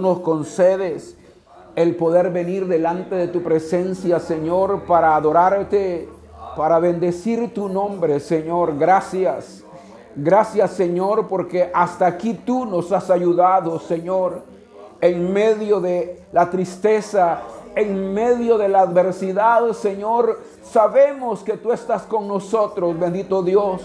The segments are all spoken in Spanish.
Nos concedes el poder venir delante de tu presencia, Señor, para adorarte, para bendecir tu nombre, Señor. Gracias. Gracias, Señor, porque hasta aquí tú nos has ayudado, Señor, en medio de la tristeza, en medio de la adversidad, Señor. Sabemos que tú estás con nosotros, bendito Dios.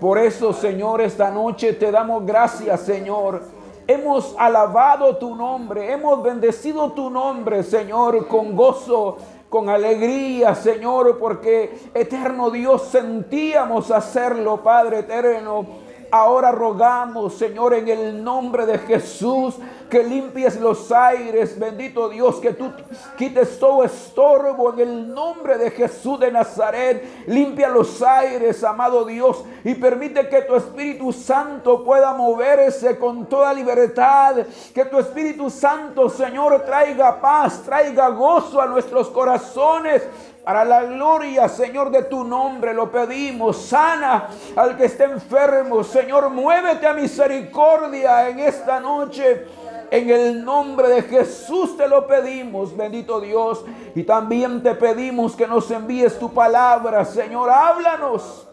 Por eso, Señor, esta noche te damos gracias, Señor Hemos alabado tu nombre, hemos bendecido tu nombre, Señor, con gozo, con alegría, Señor, porque eterno Dios sentíamos hacerlo, Padre eterno. Ahora rogamos, Señor, en el nombre de Jesús, que limpies los aires, bendito Dios, que tú quites todo estorbo en el nombre de Jesús de Nazaret. Limpia los aires, amado Dios, y permite que tu Espíritu Santo pueda moverse con toda libertad. Que tu Espíritu Santo, Señor, traiga paz, traiga gozo a nuestros corazones. Para la gloria, Señor, de tu nombre lo pedimos. Sana al que esté enfermo. Señor, muévete a misericordia en esta noche. En el nombre de Jesús te lo pedimos, bendito Dios. Y también te pedimos que nos envíes tu palabra, Señor. Háblanos.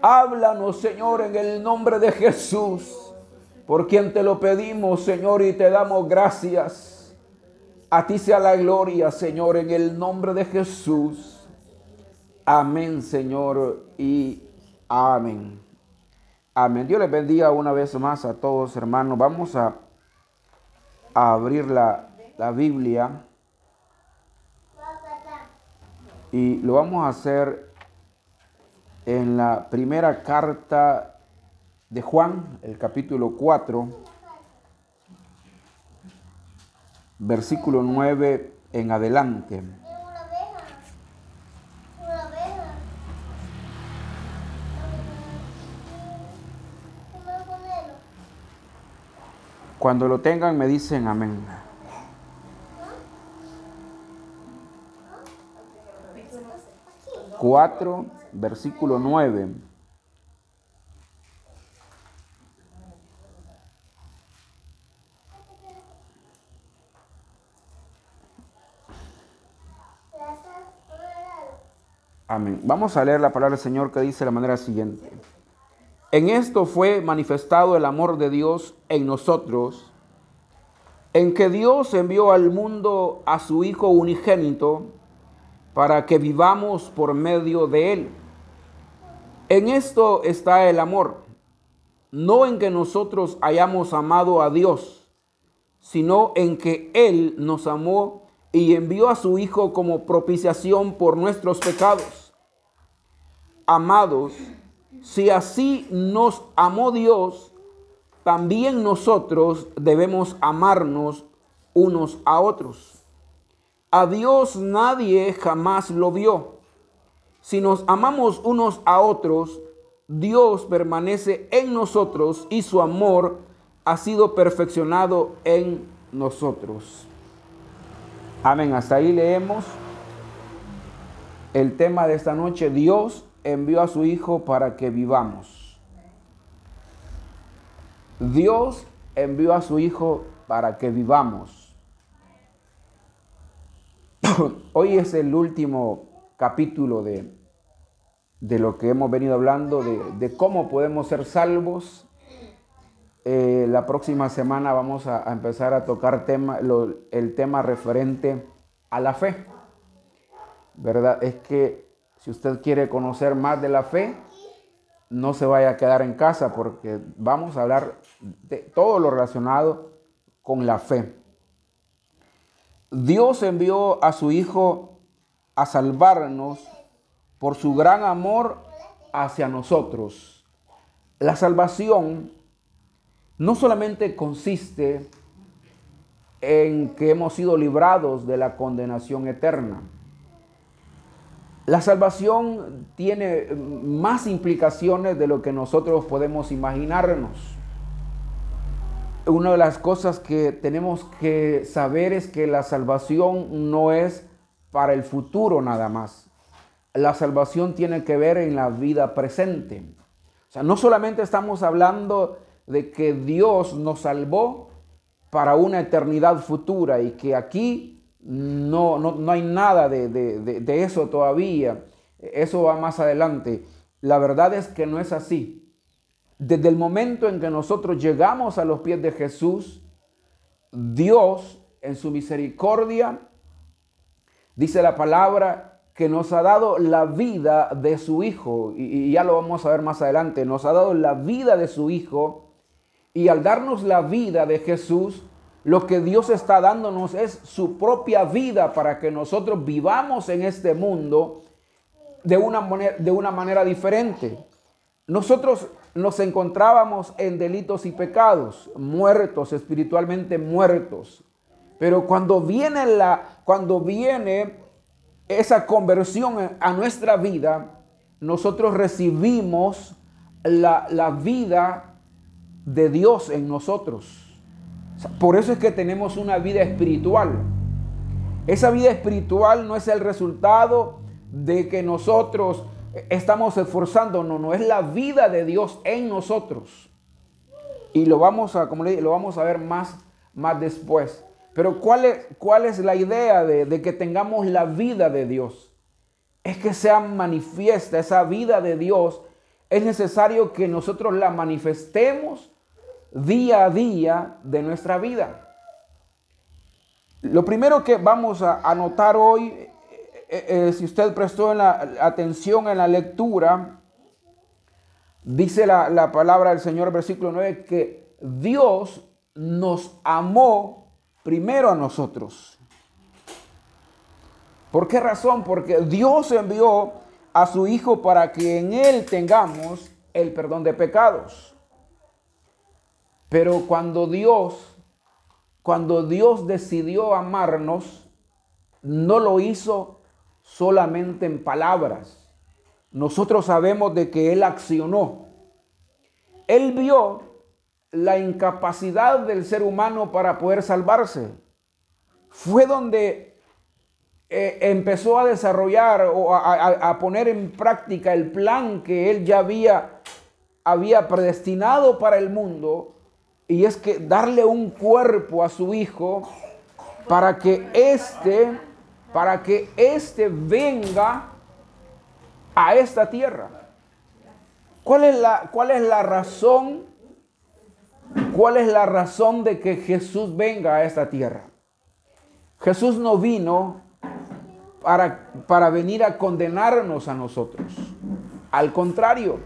Háblanos, Señor, en el nombre de Jesús. Por quien te lo pedimos, Señor, y te damos gracias. A ti sea la gloria, Señor, en el nombre de Jesús. Amén, Señor, y amén. Amén. Dios les bendiga una vez más a todos, hermanos. Vamos a, abrir la, la Biblia. Y lo vamos a hacer en la primera carta de Juan, el capítulo 4 versículo 9 en adelante. Cuando lo tengan me dicen amén. Cuatro, versículo 9. Amén. Vamos a leer la palabra del Señor que dice de la manera siguiente. En esto fue manifestado el amor de Dios en nosotros, en que Dios envió al mundo a su Hijo unigénito para que vivamos por medio de Él. En esto está el amor, no en que nosotros hayamos amado a Dios, sino en que Él nos amó y envió a su Hijo como propiciación por nuestros pecados. Amados, si así nos amó Dios, también nosotros debemos amarnos unos a otros. A Dios nadie jamás lo vio. Si nos amamos unos a otros, Dios permanece en nosotros y su amor ha sido perfeccionado en nosotros. Amén. Hasta ahí leemos el tema de esta noche. Dios envió a su Hijo para que vivamos. Dios envió a su Hijo para que vivamos. Hoy es el último capítulo de, de lo que hemos venido hablando, de, cómo podemos ser salvos eh, la próxima semana vamos a, empezar a tocar tema, el tema referente a la fe. ¿Verdad? Es que si usted quiere conocer más de la fe, no se vaya a quedar en casa porque vamos a hablar de todo lo relacionado con la fe. Dios envió a su Hijo a salvarnos por su gran amor hacia nosotros. La salvación no solamente consiste en que hemos sido librados de la condenación eterna. La salvación tiene más implicaciones de lo que nosotros podemos imaginarnos. Una de las cosas que tenemos que saber es que la salvación no es para el futuro nada más. La salvación tiene que ver en la vida presente. O sea, no solamente estamos hablando de que Dios nos salvó para una eternidad futura y que aquí no, no, hay nada de, de eso todavía. Eso va más adelante. La verdad es que no es así. Desde el momento en que nosotros llegamos a los pies de Jesús, Dios en su misericordia, dice la palabra, que nos ha dado la vida de su Hijo. Y, ya lo vamos a ver más adelante. Nos ha dado la vida de su Hijo. Y al darnos la vida de Jesús, lo que Dios está dándonos es su propia vida para que nosotros vivamos en este mundo de una manera, de una manera diferente. Nosotros nos encontrábamos en delitos y pecados, muertos, espiritualmente muertos. Pero cuando viene, la, cuando viene esa conversión a nuestra vida, nosotros recibimos la, la vida de Dios en nosotros. Por eso es que tenemos una vida espiritual. Esa vida espiritual no es el resultado de que nosotros estamos esforzando, no, no es la vida de Dios en nosotros. Y lo vamos a, como lo vamos a ver más, más después. Pero ¿cuál es, cuál es la idea de, de que tengamos la vida de Dios? Es que sea manifiesta esa vida de Dios. Es necesario que nosotros la manifestemos día a día de nuestra vida. Lo primero que vamos a anotar hoy eh, eh, si usted prestó la, atención en la lectura, dice la, la palabra del Señor, versículo 9, que Dios nos amó primero a nosotros. ¿Por qué razón? Porque Dios envió a su Hijo para que en Él tengamos el perdón de pecados. Pero cuando Dios, cuando Dios decidió amarnos, no lo hizo solamente en palabras. Nosotros sabemos de que Él accionó. Él vio la incapacidad del ser humano para poder salvarse. Fue donde eh, empezó a desarrollar o a, poner en práctica el plan que Él ya había, había predestinado para el mundo. Y es que darle un cuerpo a su hijo para que éste para que éste venga a esta tierra. ¿Cuál es la, cuál es la razón? ¿Cuál es la razón de que Jesús venga a esta tierra? Jesús no vino para, para venir a condenarnos a nosotros. Al contrario,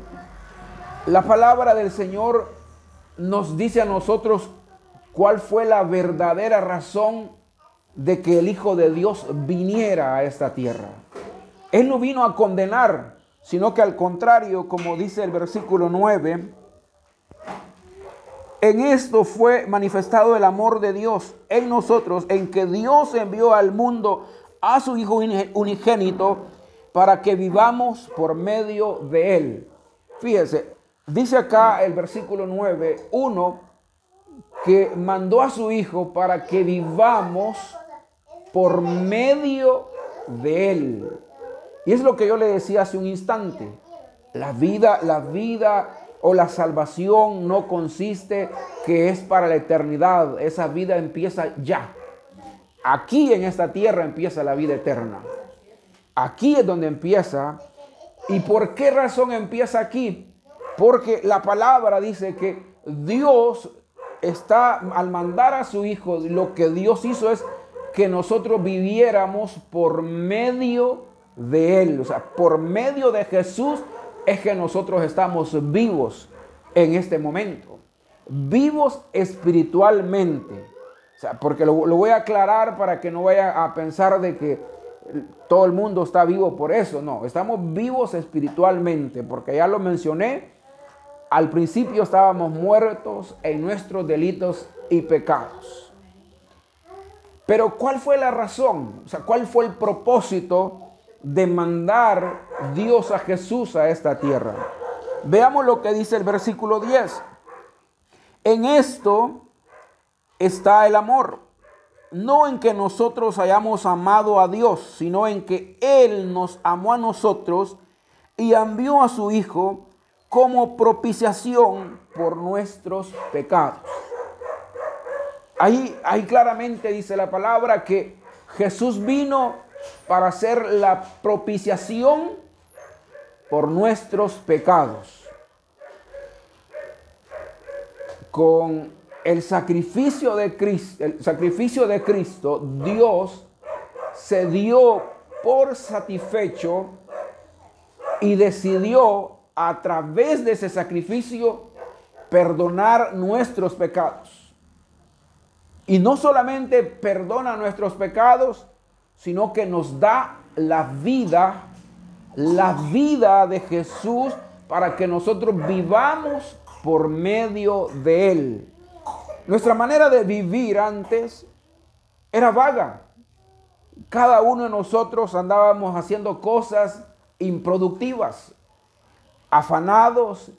la palabra del Señor nos dice a nosotros cuál fue la verdadera razón de que el Hijo de Dios viniera a esta tierra. Él no vino a condenar, sino que al contrario, como dice el versículo 9, en esto fue manifestado el amor de Dios en nosotros, en que Dios envió al mundo a su Hijo unigénito para que vivamos por medio de Él. Fíjese, dice acá el versículo 9, uno que mandó a su Hijo para que vivamos por medio de Él. Y es lo que yo le decía hace un instante. La vida, la vida o la salvación no consiste que es para la eternidad. Esa vida empieza ya. Aquí en esta tierra empieza la vida eterna. Aquí es donde empieza. ¿Y por qué razón empieza aquí? Porque la palabra dice que Dios está al mandar a su Hijo, lo que Dios hizo es que nosotros viviéramos por medio de Él. O sea, por medio de Jesús es que nosotros estamos vivos en este momento. Vivos espiritualmente. O sea, porque lo, voy a aclarar para que no vaya a pensar de que todo el mundo está vivo por eso. No, estamos vivos espiritualmente, porque ya lo mencioné. Al principio estábamos muertos en nuestros delitos y pecados. Pero ¿cuál fue la razón? O sea, ¿cuál fue el propósito de mandar Dios a Jesús a esta tierra? Veamos lo que dice el versículo 10. En esto está el amor. No en que nosotros hayamos amado a Dios, sino en que Él nos amó a nosotros y envió a su Hijo como propiciación por nuestros pecados. Ahí, claramente dice la palabra que Jesús vino para hacer la propiciación por nuestros pecados. Con el sacrificio de Cristo, el sacrificio de Cristo, Dios se dio por satisfecho y decidió a través de ese sacrificio perdonar nuestros pecados. Y no solamente perdona nuestros pecados, sino que nos da la vida, la vida de Jesús para que nosotros vivamos por medio de Él. Nuestra manera de vivir antes era vaga. Cada uno de nosotros andábamos haciendo cosas improductivas, afanados,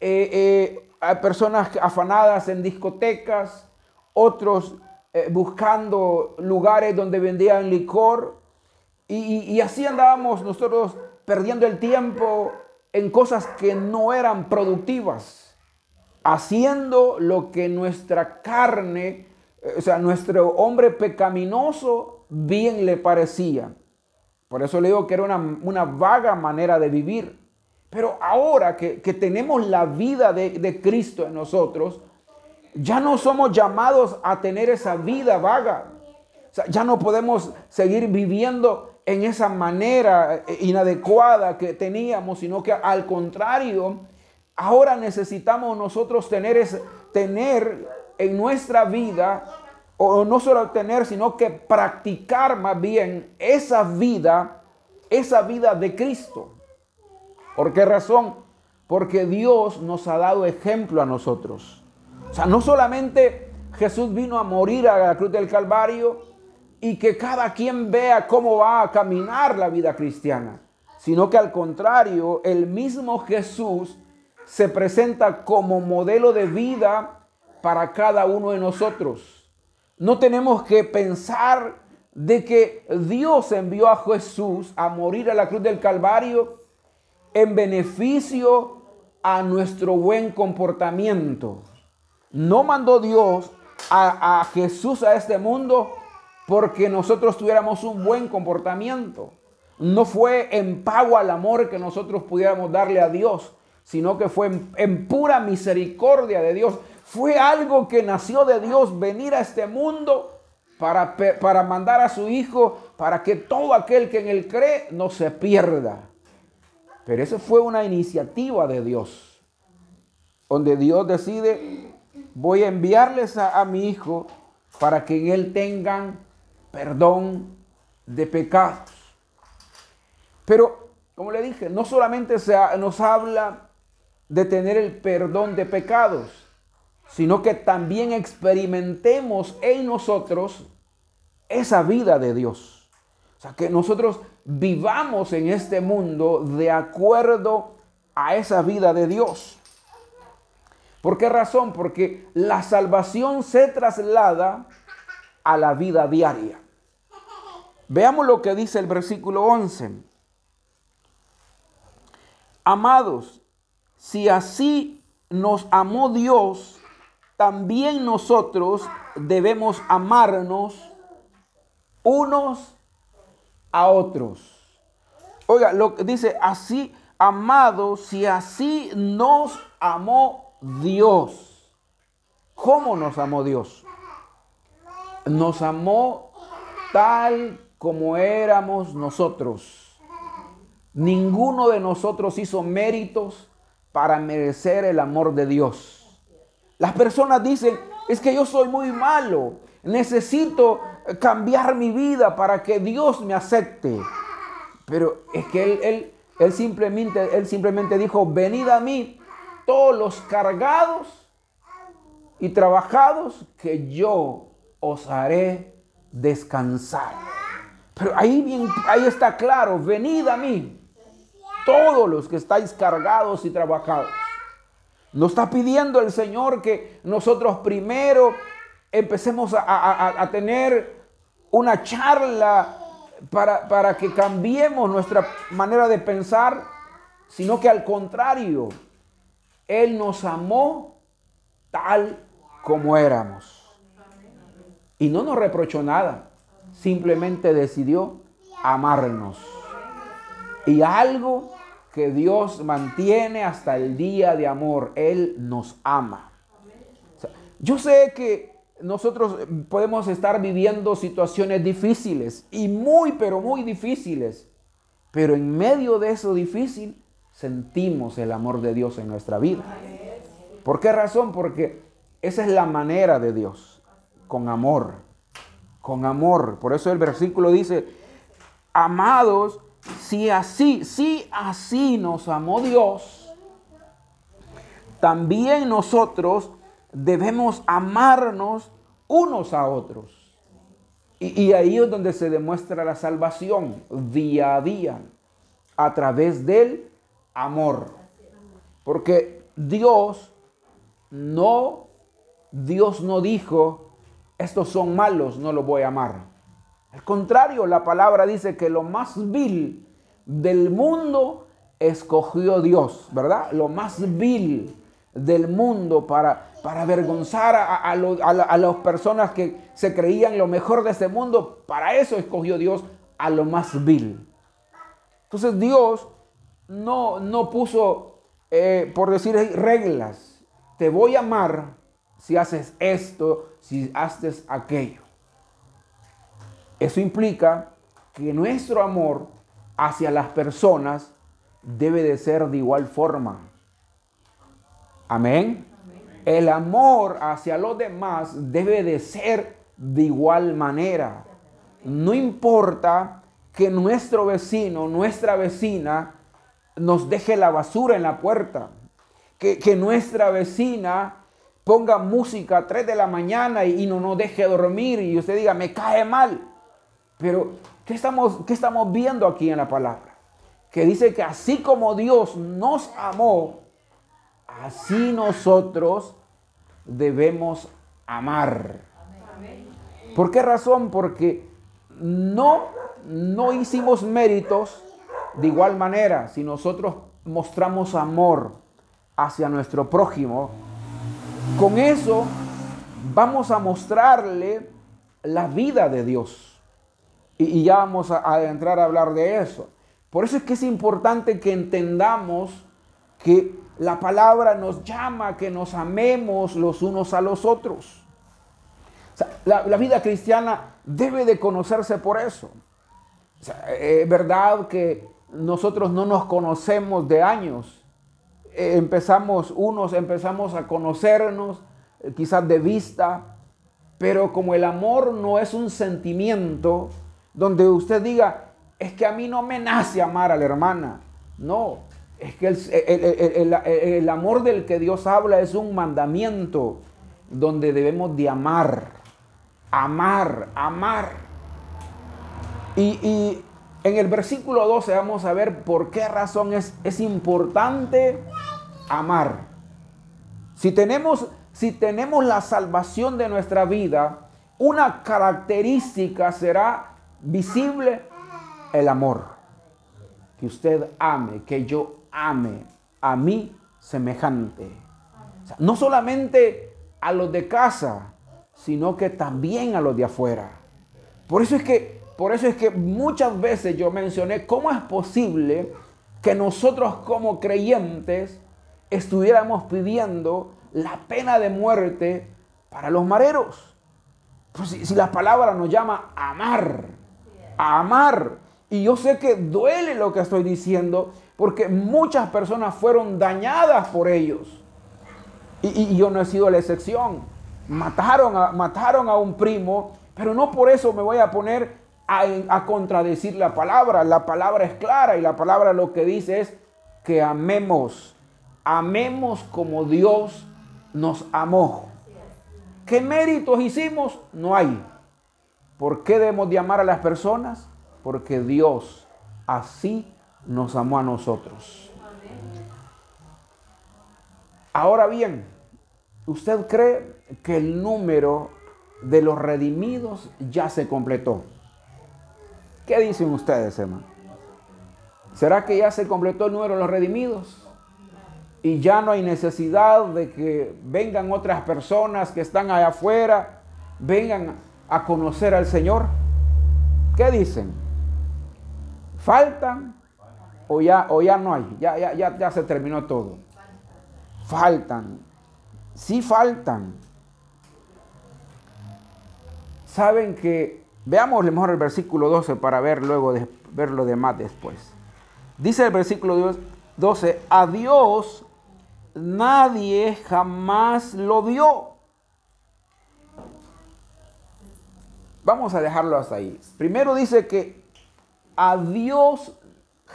eh, eh, personas afanadas en discotecas, otros eh, buscando lugares donde vendían licor. Y, así andábamos nosotros perdiendo el tiempo en cosas que no eran productivas, haciendo lo que nuestra carne, o sea, nuestro hombre pecaminoso bien le parecía. Por eso le digo que era una, vaga manera de vivir. Pero ahora que, tenemos la vida de, Cristo en nosotros, ya no somos llamados a tener esa vida vaga. ya no podemos seguir viviendo en esa manera inadecuada que teníamos, sino que al contrario, ahora necesitamos nosotros tener, tener en nuestra vida, o no solo tener, sino que practicar más bien esa vida, esa vida de Cristo. ¿Por qué razón? Porque Dios nos ha dado ejemplo a nosotros. O sea, no solamente Jesús vino a morir a la cruz del Calvario y que cada quien vea cómo va a caminar la vida cristiana, sino que al contrario, el mismo Jesús se presenta como modelo de vida para cada uno de nosotros. No tenemos que pensar de que Dios envió a Jesús a morir a la cruz del Calvario en beneficio a nuestro buen comportamiento. No mandó Dios a, Jesús a este mundo porque nosotros tuviéramos un buen comportamiento. No fue en pago al amor que nosotros pudiéramos darle a Dios, sino que fue en, pura misericordia de Dios. Fue algo que nació de Dios venir a este mundo para, para mandar a su Hijo para que todo aquel que en él cree no se pierda. Pero eso fue una iniciativa de Dios, donde Dios decide voy a enviarles a, mi hijo para que en él tengan perdón de pecados. Pero, como le dije, no solamente se, nos habla de tener el perdón de pecados, sino que también experimentemos en nosotros esa vida de Dios. Sea, que nosotros vivamos en este mundo de acuerdo a esa vida de Dios. ¿Por qué razón? Porque la salvación se traslada a la vida diaria. Veamos lo que dice el versículo 11. Amados, si así nos amó Dios, también nosotros debemos amarnos unos a otros. Oiga, lo que dice así, amados, si así nos amó Dios. ¿Cómo nos amó Dios? Nos amó tal como éramos nosotros. Ninguno de nosotros hizo méritos para merecer el amor de Dios. Las personas dicen, es que yo soy muy malo, necesito cambiar mi vida para que Dios me acepte. Pero es que él, él, él, simplemente, él simplemente dijo, venid a mí todos los cargados y trabajados, que yo os haré descansar. Pero ahí, bien, ahí está claro, venid a mí, todos los que estáis cargados y trabajados. Nos está pidiendo el Señor que nosotros primero empecemos a, tener una charla para, para que cambiemos nuestra manera de pensar, sino que al contrario, él nos amó tal como éramos. Y no nos reprochó nada, simplemente decidió amarnos. Y algo que Dios mantiene hasta el día de amor, Él nos ama. yo sé que nosotros podemos estar viviendo situaciones difíciles y muy, pero muy difíciles, pero en medio de eso difícil sentimos el amor de Dios en nuestra vida. ¿Por qué razón? Porque esa es la manera de Dios, con amor, con amor. Por eso el versículo dice, amados, si así, si así nos amó Dios, también nosotros debemos amarnos unos a otros. Y, ahí es donde se demuestra la salvación día a día, a través del amor. Porque Dios no, Dios no dijo, estos son malos, no los voy a amar. Al contrario, la palabra dice que lo más vil del mundo escogió Dios, ¿verdad? Lo más vil del mundo para, para avergonzar a, las personas que se creían lo mejor de este mundo. Para eso escogió Dios a lo más vil. Entonces Dios no, no puso, eh, por decir reglas. Te voy a amar si haces esto, si haces aquello. Eso implica que nuestro amor hacia las personas debe de ser de igual forma. Amén. El amor hacia los demás debe de ser de igual manera. No importa que nuestro vecino, nuestra vecina, nos deje la basura en la puerta. Que, que nuestra vecina ponga música a 3 de la mañana y, y no nos deje dormir y usted diga, me cae mal. Pero, ¿qué estamos, ¿qué estamos viendo aquí en la palabra? Que dice que así como Dios nos amó, así nosotros debemos amar. ¿Por qué razón? Porque no, no hicimos méritos de igual manera. Si nosotros mostramos amor hacia nuestro prójimo, con eso vamos a mostrarle la vida de Dios. Y, ya vamos a, entrar a hablar de eso. Por eso es que es importante que entendamos que la palabra nos llama que nos amemos los unos a los otros. la, vida cristiana debe de conocerse por eso. es verdad que nosotros no nos conocemos de años. Eh, empezamos, unos empezamos a conocernos eh, quizás de vista, pero como el amor no es un sentimiento, donde usted diga, es que a mí no me nace amar a la hermana. No, es que el, amor del que Dios habla es un mandamiento donde debemos de amar, amar, amar. Y, en el versículo 12 vamos a ver por qué razón es, es importante amar. Si tenemos, si tenemos la salvación de nuestra vida, una característica será visible el amor. Que usted ame, que yo ame a mí semejante. no solamente a los de casa, sino que también a los de afuera. Por eso es que, por eso es que muchas veces yo mencioné cómo es posible que nosotros como creyentes estuviéramos pidiendo la pena de muerte para los mareros. Pues si, la palabra nos llama amar, amar. Y yo sé que duele lo que estoy diciendo porque muchas personas fueron dañadas por ellos. Y, yo no he sido la excepción. Mataron a, mataron a un primo, pero no por eso me voy a poner a, a contradecir la palabra. La palabra es clara y la palabra lo que dice es que amemos. Amemos como Dios nos amó. ¿Qué méritos hicimos? No hay. ¿Por qué debemos de amar a las personas? Porque Dios así nos amó a nosotros. Ahora bien, ¿usted cree que el número de los redimidos ya se completó? ¿Qué dicen ustedes, hermano? ¿Será que ya se completó el número de los redimidos? Y ya no hay necesidad de que vengan otras personas que están allá afuera, vengan a conocer al Señor? ¿Qué dicen? ¿Faltan o ya, o ya no hay? Ya, ya, ya, ya se terminó todo. Faltan. Sí faltan. Saben que, veamos mejor el versículo 12 para ver luego ver lo demás después. Dice el versículo 12, a Dios nadie jamás lo vio. Vamos a dejarlo hasta ahí. Primero dice que a Dios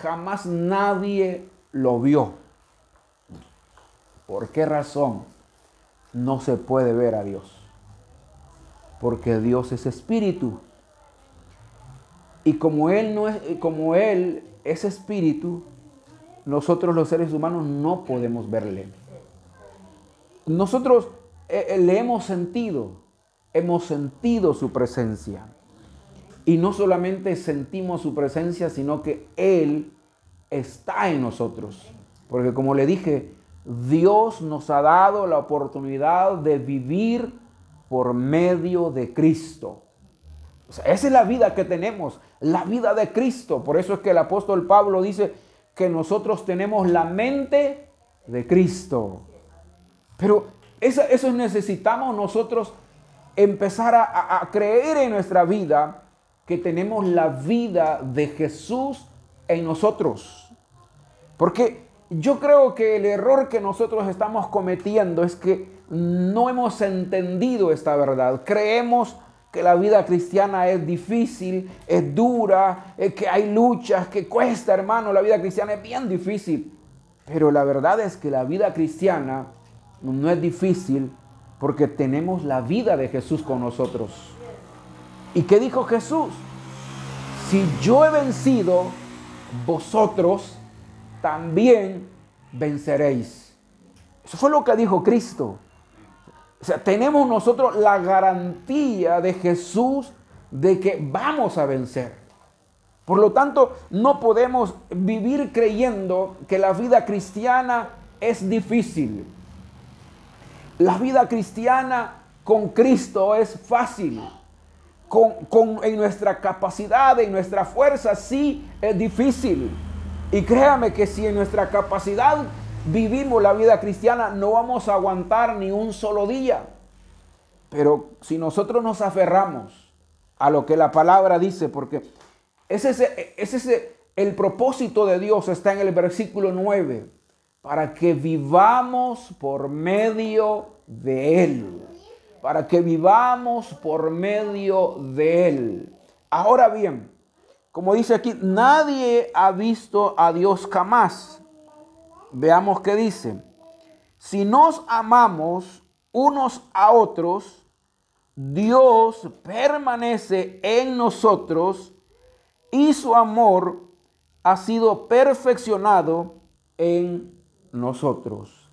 jamás nadie lo vio. ¿Por qué razón no se puede ver a Dios? Porque Dios es espíritu. Y como él no es como él es espíritu, nosotros los seres humanos no podemos verle. Nosotros eh, eh, le hemos sentido, hemos sentido su presencia. Y no solamente sentimos su presencia, sino que Él está en nosotros. Porque como le dije, Dios nos ha dado la oportunidad de vivir por medio de Cristo. esa es la vida que tenemos, la vida de Cristo. Por eso es que el apóstol Pablo dice que nosotros tenemos la mente de Cristo. Pero eso, necesitamos nosotros empezar a creer en nuestra vida que tenemos la vida de Jesús en nosotros. Porque yo creo que el error que nosotros estamos cometiendo es que no hemos entendido esta verdad. Creemos que la vida cristiana es difícil, es dura, que hay luchas, que cuesta, hermano. La vida cristiana es bien difícil. Pero la verdad es que la vida cristiana no es difícil porque tenemos la vida de Jesús con nosotros. ¿Y qué dijo Jesús? Si yo he vencido, vosotros también venceréis. Eso fue lo que dijo Cristo. O sea, tenemos nosotros la garantía de Jesús de que vamos a vencer. Por lo tanto, no podemos vivir creyendo que la vida cristiana es difícil. La vida cristiana con Cristo es fácil con, en nuestra capacidad, en nuestra fuerza, sí es difícil. Y créame que si en nuestra capacidad vivimos la vida cristiana, no vamos a aguantar ni un solo día. Pero si nosotros nos aferramos a lo que la palabra dice, porque ese es, ese, el propósito de Dios, está en el versículo 9, para que vivamos por medio de Él para que vivamos por medio de Él. Ahora bien, como dice aquí, nadie ha visto a Dios jamás. Veamos qué dice. Si nos amamos unos a otros, Dios permanece en nosotros y su amor ha sido perfeccionado en nosotros.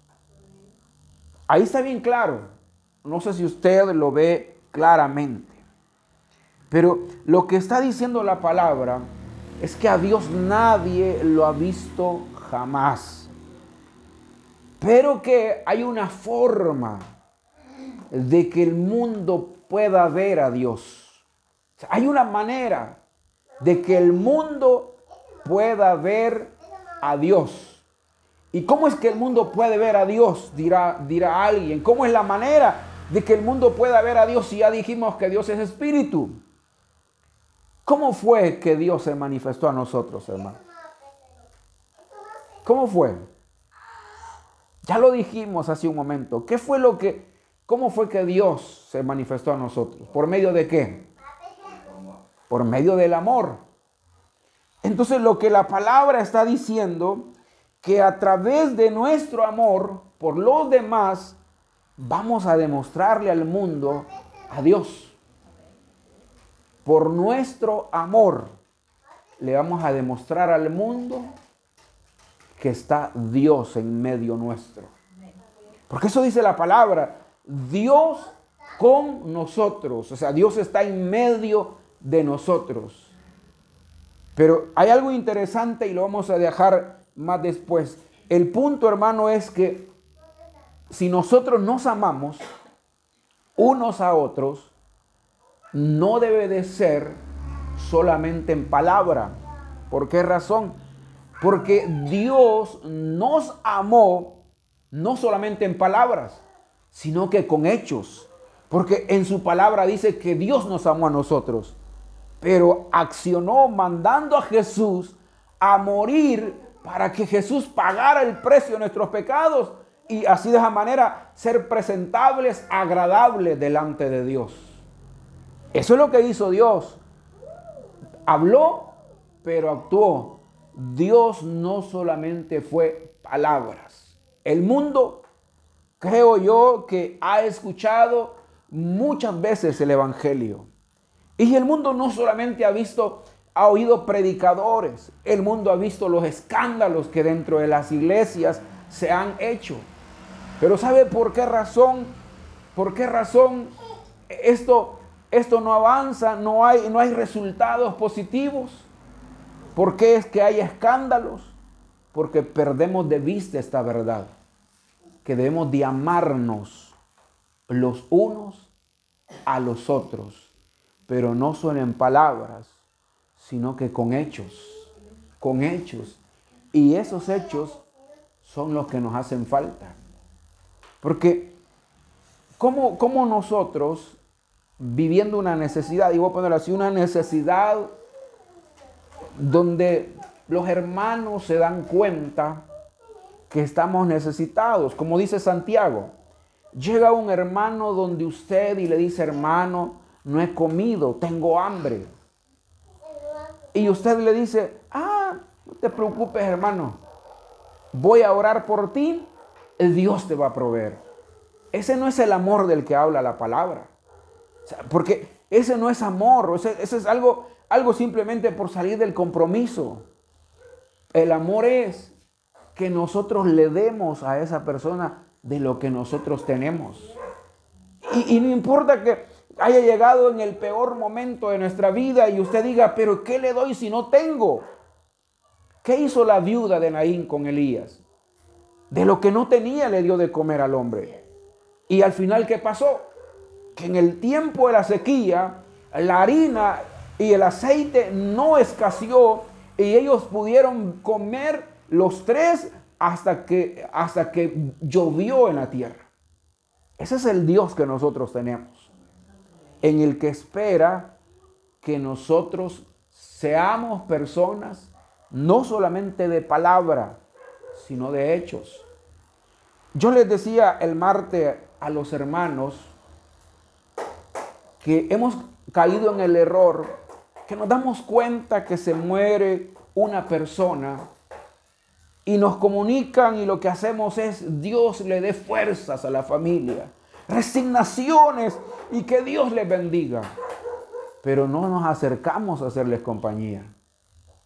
Ahí está bien claro. No sé si usted lo ve claramente. Pero lo que está diciendo la palabra es que a Dios nadie lo ha visto jamás. Pero que hay una forma de que el mundo pueda ver a Dios. hay una manera de que el mundo pueda ver a Dios. ¿Y cómo es que el mundo puede ver a Dios? Dirá, dirá alguien. ¿Cómo es la manera? De que el mundo pueda ver a Dios si ya dijimos que Dios es espíritu. ¿Cómo fue que Dios se manifestó a nosotros, hermano? ¿Cómo fue? Ya lo dijimos hace un momento. ¿Qué fue lo que, cómo fue que Dios se manifestó a nosotros? ¿Por medio de qué? Por medio del amor. Entonces lo que la palabra está diciendo, que a través de nuestro amor por los demás, vamos a demostrarle al mundo a Dios. Por nuestro amor le vamos a demostrar al mundo que está Dios en medio nuestro. Porque eso dice la palabra, Dios con nosotros, o sea, Dios está en medio de nosotros. Pero hay algo interesante y lo vamos a dejar más después. El punto, hermano, es que si nosotros nos amamos unos a otros, no debe de ser solamente en palabra. ¿Por qué razón? Porque Dios nos amó no solamente en palabras, sino que con hechos. Porque en su palabra dice que Dios nos amó a nosotros, pero accionó mandando a Jesús a morir para que Jesús pagara el precio de nuestros pecados y así de esa manera ser presentables, agradables delante de Dios. Eso es lo que hizo Dios. Habló, pero actuó. Dios no solamente fue palabras. El mundo, creo yo, que ha escuchado muchas veces el Evangelio. Y el mundo no solamente ha visto, ha oído predicadores, el mundo ha visto los escándalos que dentro de las iglesias se han hecho. Pero ¿sabe por qué razón? ¿Por qué razón esto, esto no avanza? No hay, no hay resultados positivos. ¿Por qué es que hay escándalos? Porque perdemos de vista esta verdad. Que debemos de amarnos los unos a los otros. Pero no solo en palabras, sino que con hechos. Con hechos. Y esos hechos son los que nos hacen falta. Porque, ¿cómo, cómo nosotros, viviendo una necesidad, y voy a poner así, una necesidad donde los hermanos se dan cuenta que estamos necesitados, como dice Santiago, llega un hermano donde usted y le dice, hermano, no he comido, tengo hambre. Y usted le dice, ah, no te preocupes, hermano, voy a orar por ti Dios te va a proveer. Ese no es el amor del que habla la palabra. porque ese no es amor, ese, es algo, algo simplemente por salir del compromiso. El amor es que nosotros le demos a esa persona de lo que nosotros tenemos. Y, y, no importa que haya llegado en el peor momento de nuestra vida y usted diga, pero ¿qué le doy si no tengo? ¿Qué hizo la viuda de Naín con Elías? De lo que no tenía le dio de comer al hombre. Y al final, ¿qué pasó? Que en el tiempo de la sequía, la harina y el aceite no escaseó y ellos pudieron comer los tres hasta que, hasta que llovió en la tierra. Ese es el Dios que nosotros tenemos, en el que espera que nosotros seamos personas no solamente de palabra, sino de hechos. Yo les decía el martes a los hermanos que hemos caído en el error, que nos damos cuenta que se muere una persona y nos comunican y lo que hacemos es Dios le dé fuerzas a la familia, resignaciones y que Dios les bendiga. Pero no nos acercamos a hacerles compañía.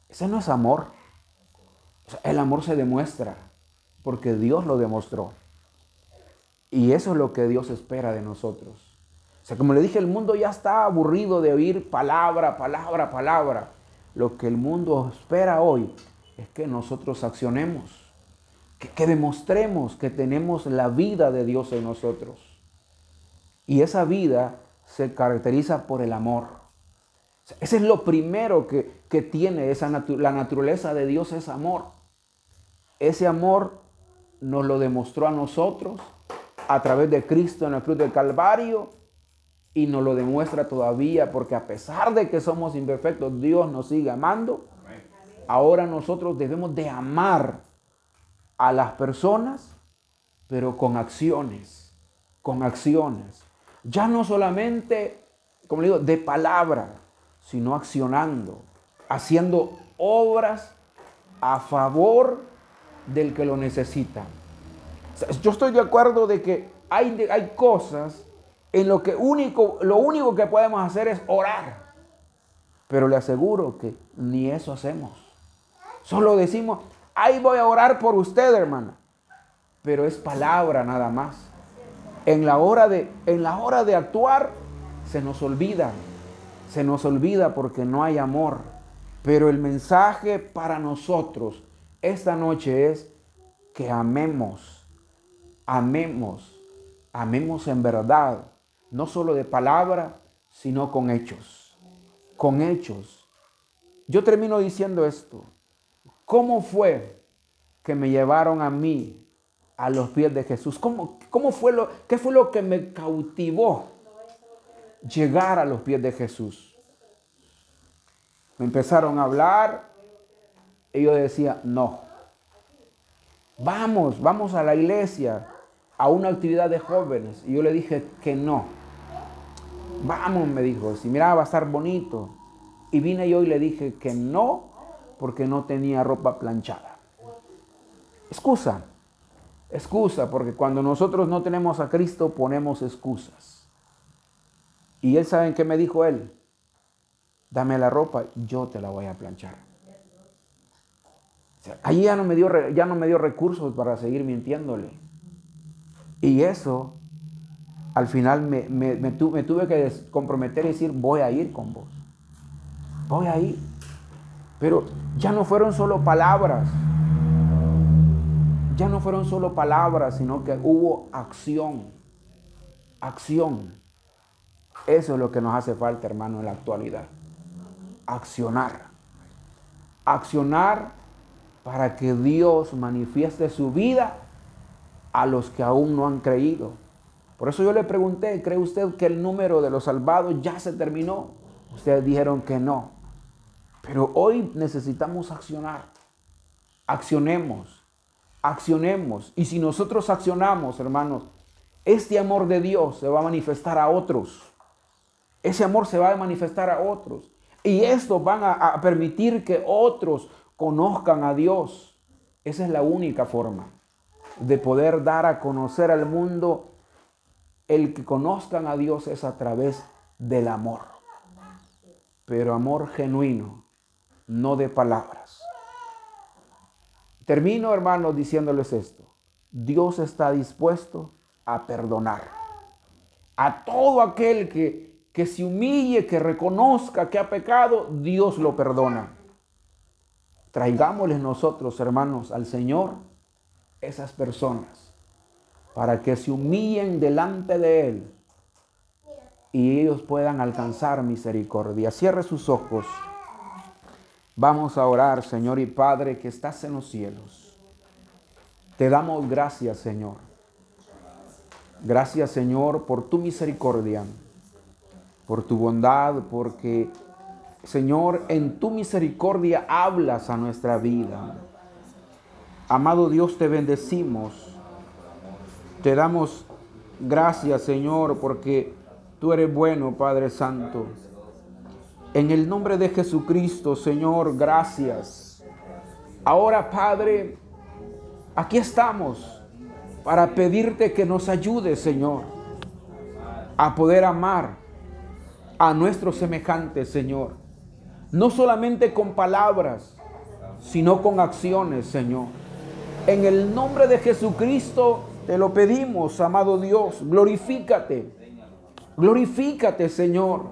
Ese no es amor. El amor se demuestra porque Dios lo demostró. Y eso es lo que Dios espera de nosotros. O sea, como le dije, el mundo ya está aburrido de oír palabra, palabra, palabra. Lo que el mundo espera hoy es que nosotros accionemos, que, demostremos que tenemos la vida de Dios en nosotros. Y esa vida se caracteriza por el amor. ese es lo primero que, tiene esa la naturaleza de Dios, es amor. Ese amor nos lo demostró a nosotros a través de Cristo en la cruz del Calvario y nos lo demuestra todavía porque a pesar de que somos imperfectos, Dios nos sigue amando. Ahora nosotros debemos de amar a las personas, pero con acciones, con acciones. Ya no solamente, como le digo, de palabra, sino accionando, haciendo obras a favor del que lo necesita. Yo estoy de acuerdo de que hay, hay cosas en lo que único, lo único que podemos hacer es orar. Pero le aseguro que ni eso hacemos. Solo decimos, ahí voy a orar por usted, hermana. Pero es palabra nada más. En la hora de, en la hora de actuar se nos olvida. Se nos olvida porque no hay amor. Pero el mensaje para nosotros esta noche es que amemos, amemos, amemos en verdad, no solo de palabra, sino con hechos. Con hechos. Yo termino diciendo esto. ¿Cómo fue que me llevaron a mí a los pies de Jesús? ¿Cómo, cómo fue lo, ¿Qué fue lo que me cautivó llegar a los pies de Jesús? Me empezaron a hablar y yo decía, no. Vamos, vamos a la iglesia, a una actividad de jóvenes. Y yo le dije que no. Vamos, me dijo, si mira, va a estar bonito. Y vine yo y le dije que no, porque no tenía ropa planchada. Excusa, excusa, porque cuando nosotros no tenemos a Cristo ponemos excusas. Y él sabe qué me dijo él. Dame la ropa, yo te la voy a planchar. Ahí ya no, me dio, ya no me dio recursos para seguir mintiéndole. Y eso, al final me, me tuve que comprometer y decir, voy a ir con vos. Voy a ir. Pero ya no fueron solo palabras. Ya no fueron solo palabras, sino que hubo acción. Acción. Eso es lo que nos hace falta, hermano, en la actualidad. Accionar. Accionar para que Dios manifieste su vida a los que aún no han creído. Por eso yo le pregunté, ¿cree usted que el número de los salvados ya se terminó? Ustedes dijeron que no. Pero hoy necesitamos accionar. Accionemos, accionemos. Y si nosotros accionamos, hermanos, este amor de Dios se va a manifestar a otros. Ese amor se va a manifestar a otros. Y esto van a, permitir que otros conozcan a Dios. Esa es la única forma de poder dar a conocer al mundo. El que conozcan a Dios es a través del amor. Pero amor genuino, no de palabras. Termino, hermanos, diciéndoles esto. Dios está dispuesto a perdonar a todo aquel que, que se humille, que reconozca que ha pecado, Dios lo perdona. Traigámosles nosotros, hermanos, al Señor esas personas para que se humillen delante de Él y ellos puedan alcanzar misericordia. Cierre sus ojos. Vamos a orar, Señor y Padre, que estás en los cielos. Te damos gracias, Señor. Gracias, Señor, por tu misericordia, por tu bondad, porque, Señor, en tu misericordia hablas a nuestra vida. Amado Dios, te bendecimos. Te damos gracias, Señor, porque tú eres bueno, Padre Santo. En el nombre de Jesucristo, Señor, gracias. Ahora, Padre, aquí estamos para pedirte que nos ayudes, Señor, a poder amar a nuestros semejantes, Señor. No solamente con palabras, sino con acciones, Señor. En el nombre de Jesucristo te lo pedimos, amado Dios. Glorifícate. Glorifícate, Señor.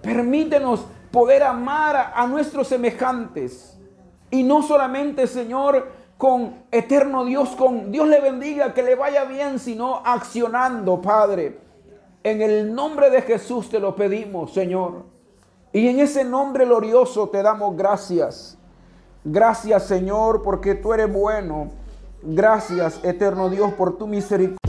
Permítenos poder amar a, nuestros semejantes. Y no solamente, Señor, con eterno Dios, con Dios le bendiga, que le vaya bien, sino accionando, Padre. En el nombre de Jesús te lo pedimos, Señor. Y en ese nombre glorioso te damos gracias. Gracias, Señor, porque tú eres bueno. Gracias, eterno Dios, por tu misericordia.